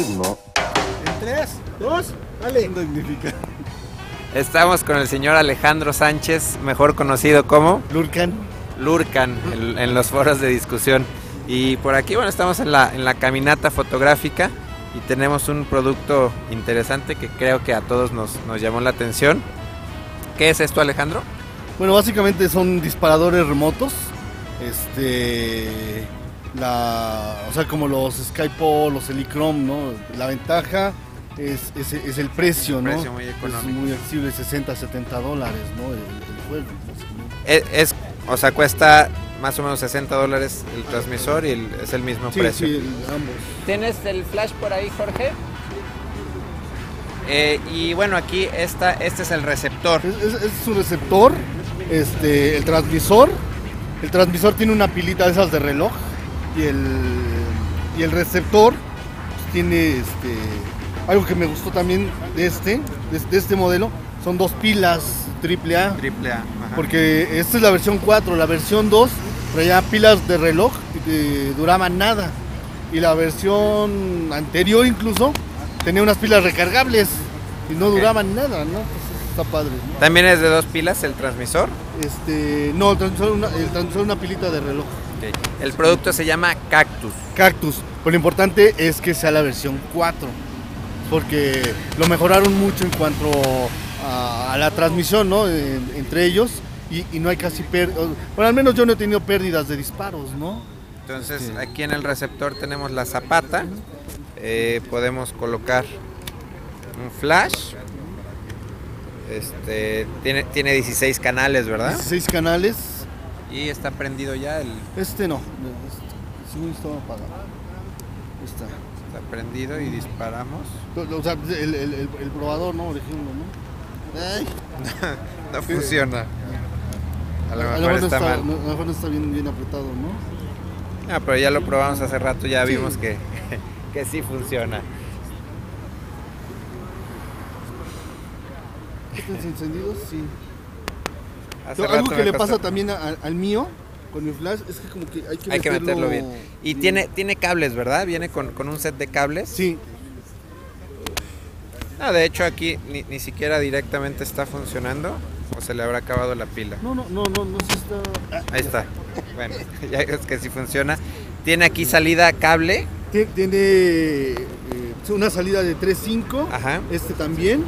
Ritmo. En tres, dos, dale. Estamos con el señor Alejandro Sánchez, mejor conocido como Lurcan. Lurcan en, en los foros de discusión. Y por aquí, bueno, estamos en la, en la caminata fotográfica y tenemos un producto interesante que creo que a todos nos, nos llamó la atención. ¿Qué es esto, Alejandro? Bueno, básicamente son disparadores remotos. Este. La, o sea, como los Skypo, los Helichrome, ¿no? La ventaja es, es, es el precio, Un ¿no? precio muy económico. Es muy accesible, 60, 70 dólares, ¿no? El, el juego. básicamente. Es, es- o sea, cuesta más o menos 60 dólares el transmisor y el- es el mismo Sí, precio. sí, el- ambos. ¿Tienes el flash por ahí, Jorge? Eh, y bueno, aquí esta, este es el receptor. Es, es- es su receptor, este, el transmisor. El transmisor tiene una pilita de esas de reloj y el, y el receptor pues, tiene este, algo que me gustó también de este, de, de este modelo, son dos pilas AAA. Triple A. Porque esta es la versión 4, la versión 2 traía pilas de reloj y duraban nada. Y la versión anterior incluso tenía unas pilas recargables y no duraban nada, ¿no? Pues está padre. ¿no? También es de dos pilas el transmisor. Este, no, el transmisor una, el transmisor una pilita de reloj. El producto se llama Cactus. Cactus. Pero lo importante es que sea la versión 4. Porque lo mejoraron mucho en cuanto a, a la transmisión, ¿no? En- entre ellos. Y, y no hay casi pérdidas. Bueno, al menos yo no he tenido pérdidas de disparos, ¿no? Entonces Sí. aquí en el receptor tenemos la zapata. Eh, podemos colocar un flash. Este tiene, tiene 16 canales, ¿verdad? 16 canales. Y está prendido ya el. Este no. Este, según estaba apagado. Está. Está prendido y disparamos. O sea, el, el- el- el probador, ¿no? Ejemplo, ¿no? Ay, No funciona. A lo a mejor lo mejor no está está, mal. a lo mejor está bien, bien apretado, ¿no? Ah, pero ya lo probamos hace rato, ya Sí. vimos que, que sí funciona. ¿Estos encendidos? Sí. Hace Algo que le pasa también a- al mío con mi flash es que como que hay que, Hay que meterlo bien. meterlo Y tiene, tiene cables, ¿verdad? Viene con, con un set de cables. Sí, No, de hecho aquí ni, ni siquiera directamente está funcionando. O se le habrá acabado la pila. no, no, no, no, no se está... ah, Ahí está. Bueno, ya es que sí funciona. Tiene aquí salida cable. Tie- Tiene eh, una salida de 3.5, Ajá. este también.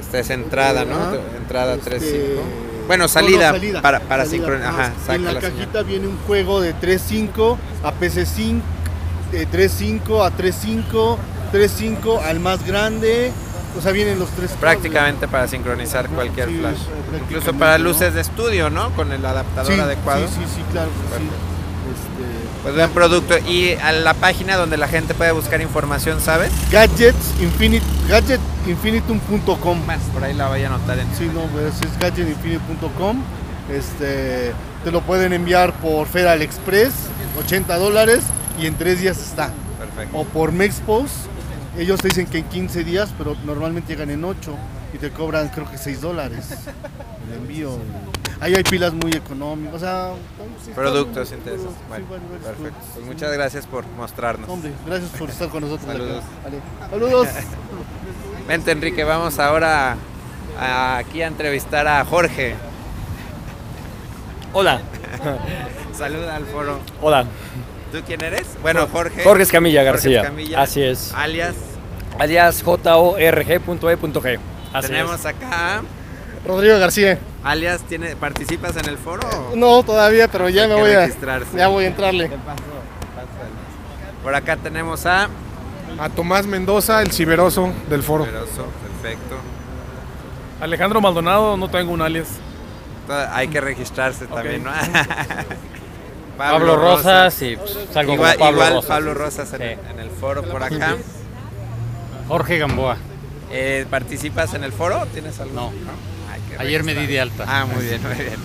Esta es entrada, ¿no? Entrada Este, 3.5. Bueno, no, salida, no, salida, para, para sincronizar. Ajá, Ah, En la, la señal. cajita viene un juego de 3.5 a PC5, de 3.5 a 3.5, 3.5 al más grande. O sea, vienen los tres. Prácticamente para sincronizar cualquier Sí, flash. Incluso para ¿no? luces de estudio, ¿no? Con el adaptador Sí, adecuado. Sí, sí, sí, claro. sí. Pues buen producto. Y a la página donde la gente puede buscar información, ¿sabes? Gadgets Infinite, gadgetinfinitum.com. Más, por ahí la voy a anotar en. Sí, no, pues es gadgetinfinite.com. Este, te lo pueden enviar por Federal Express, 80 dólares, y en tres días está. Perfecto. O por Mexpos, ellos te dicen que en 15 días, pero normalmente llegan en 8 y te cobran creo que 6 dólares el envío. Ahí hay pilas muy económicas, o sea, sí Productos muy- interesantes. sí, Bueno, perfecto. productos. Pues muchas gracias por mostrarnos. Hombre, gracias por estar con nosotros. Saludos. Vale. Saludos. Vente, Enrique, vamos ahora a- aquí a entrevistar a Jorge. Hola, Saluda al foro. hola. ¿Tú quién eres? Bueno, Jorge. Jorge Escamilla García. Escamilla. Así es. Alias. Alias J-O-R-G.E.G. Así Tenemos es. acá. Rodrigo García. Alias, ¿tiene, ¿participas en el foro? o- No, todavía, pero ya Hay me voy a. registrarse. Ya voy a entrarle. Por acá tenemos a. A Tomás Mendoza, el ciberoso del foro. Peroso, perfecto. Alejandro Maldonado, no tengo un alias. Hay que registrarse también, ¿no? Pablo Rosas y pues, salgo Igual, como Pablo igual Rosas. Pablo Rosas en, Sí. en el foro por acá. Jorge Gamboa. Eh, ¿Participas en el foro? ¿Tienes algo? No. Que Ayer me di de alta. Ah, muy bien, muy bien.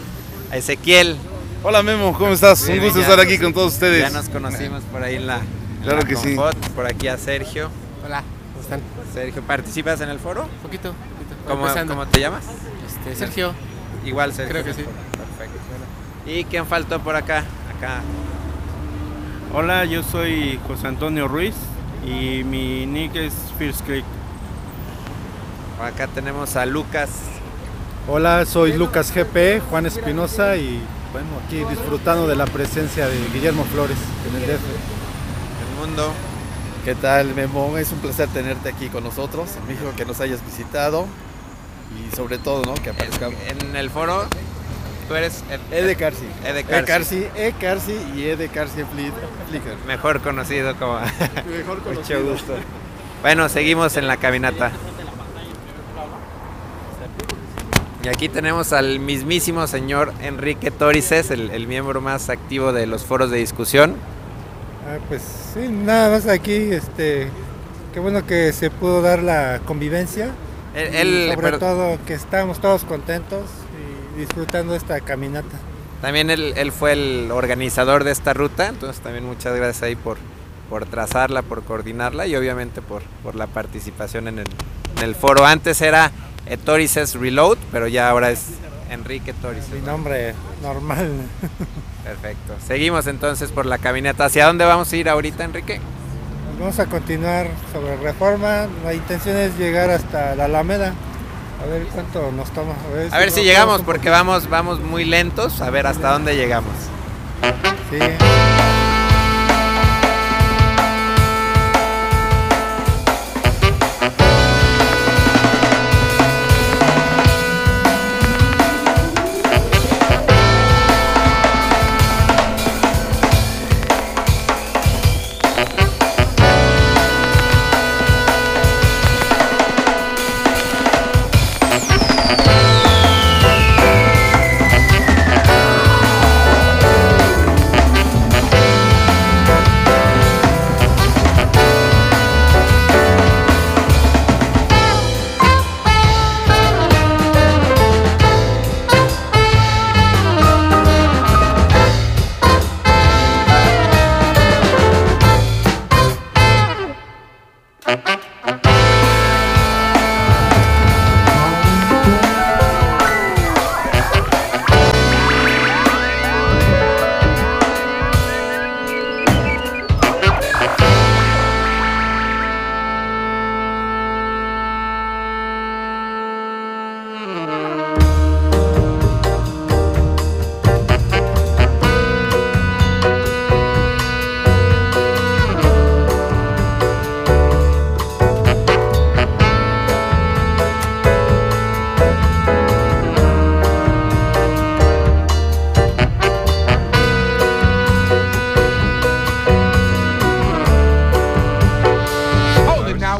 A Ezequiel. Hola Memo, ¿cómo estás? Bien, Un gusto ya estar nos- aquí con todos ustedes. Ya nos conocimos por ahí en la, en Claro la que sí. Por aquí a Sergio. Hola, ¿cómo están? Sergio, ¿participas en el foro? Poquito, poquito. ¿Cómo, te llamas? Este, Sergio. Igual Sergio. Creo que sí. Perfecto. ¿Y quién faltó por acá? Acá. Hola, yo soy José Antonio Ruiz y mi nick es First Creek. Por acá tenemos a Lucas. Hola, soy Lucas GP, Juan Espinosa y bueno, aquí disfrutando de la presencia de Guillermo Flores en el DF. El mundo. ¿Qué tal, Memo? Es un placer tenerte aquí con nosotros en México, que nos hayas visitado y sobre todo, ¿no? Que aparezcamos. En el foro, tú eres el, Ede Carsi. Ede E Carsi. Carsi, E Carsi y Ede Carsi Fli- Flickr. Mejor conocido como. Mejor Mucho conocido. gusto. Bueno, seguimos en la caminata. Y aquí tenemos al mismísimo señor Enrique Torices, el, el miembro más activo de los foros de discusión. Ah, pues sí, nada más aquí, este, qué bueno que se pudo dar la convivencia. Sobre pero- todo que estamos todos contentos y disfrutando esta caminata. También él, él fue el organizador de esta ruta, entonces también muchas gracias ahí por, por trazarla, por coordinarla y obviamente por, por la participación en el, en el foro. Antes era eh, Torices Reload, pero ya ahora es Enrique Torices. Mi nombre normal. Perfecto. Seguimos entonces por la caminata. ¿Hacia dónde vamos a ir ahorita, Enrique? Vamos a continuar sobre reforma. La intención es llegar hasta la Alameda. A ver cuánto nos toma. A ver, A ver si llegamos, porque vamos, vamos muy lentos. A ver hasta dónde llegamos. Sí.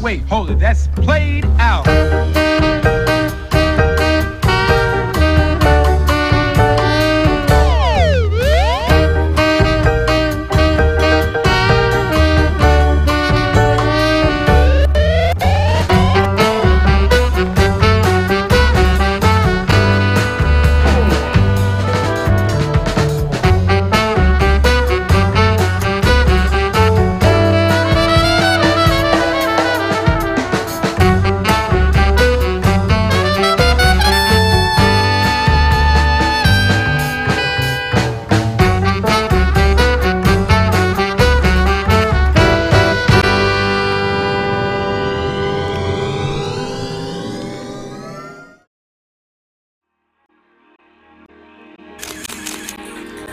Wait, hold it. That's played out.